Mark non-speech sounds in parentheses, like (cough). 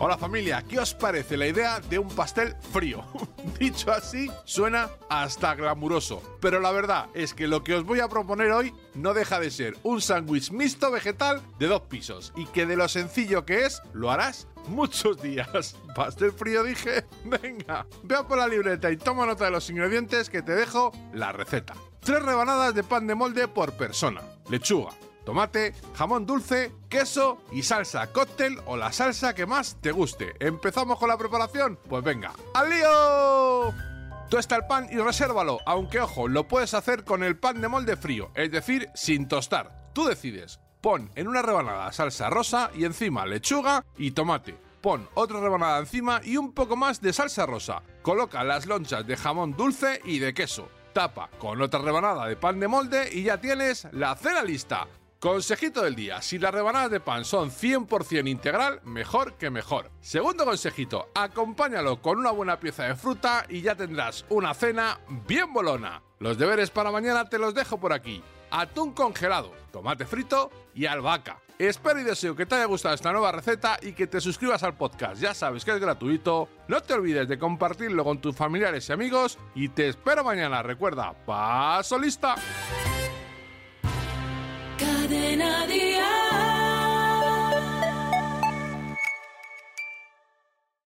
Hola familia, ¿qué os parece la idea de un pastel frío? (laughs) Dicho así, suena hasta glamuroso. Pero la verdad es que lo que os voy a proponer hoy no deja de ser un sándwich mixto vegetal de dos pisos y que de lo sencillo que es, lo harás muchos días. (laughs) Pastel frío dije, (laughs) venga, vea por la libreta y toma nota de los ingredientes que te dejo la receta. Tres rebanadas de pan de molde por persona, lechuga, tomate, jamón dulce, queso y salsa cóctel o la salsa que más te guste. ¿Empezamos con la preparación? Pues venga, ¡al lío! Tuesta el pan y resérvalo, aunque ojo, lo puedes hacer con el pan de molde frío, es decir, sin tostar. Tú decides. Pon en una rebanada salsa rosa y encima lechuga y tomate. Pon otra rebanada encima y un poco más de salsa rosa. Coloca las lonchas de jamón dulce y de queso. Tapa con otra rebanada de pan de molde y ya tienes la cena lista. Consejito del día, si las rebanadas de pan son 100% integral, mejor que mejor. Segundo consejito, acompáñalo con una buena pieza de fruta y ya tendrás una cena bien bolona. Los deberes para mañana te los dejo por aquí. Atún congelado, tomate frito y albahaca. Espero y deseo que te haya gustado esta nueva receta y que te suscribas al podcast. Ya sabes que es gratuito. No te olvides de compartirlo con tus familiares y amigos y te espero mañana. Recuerda, paso lista. Cadena Dial.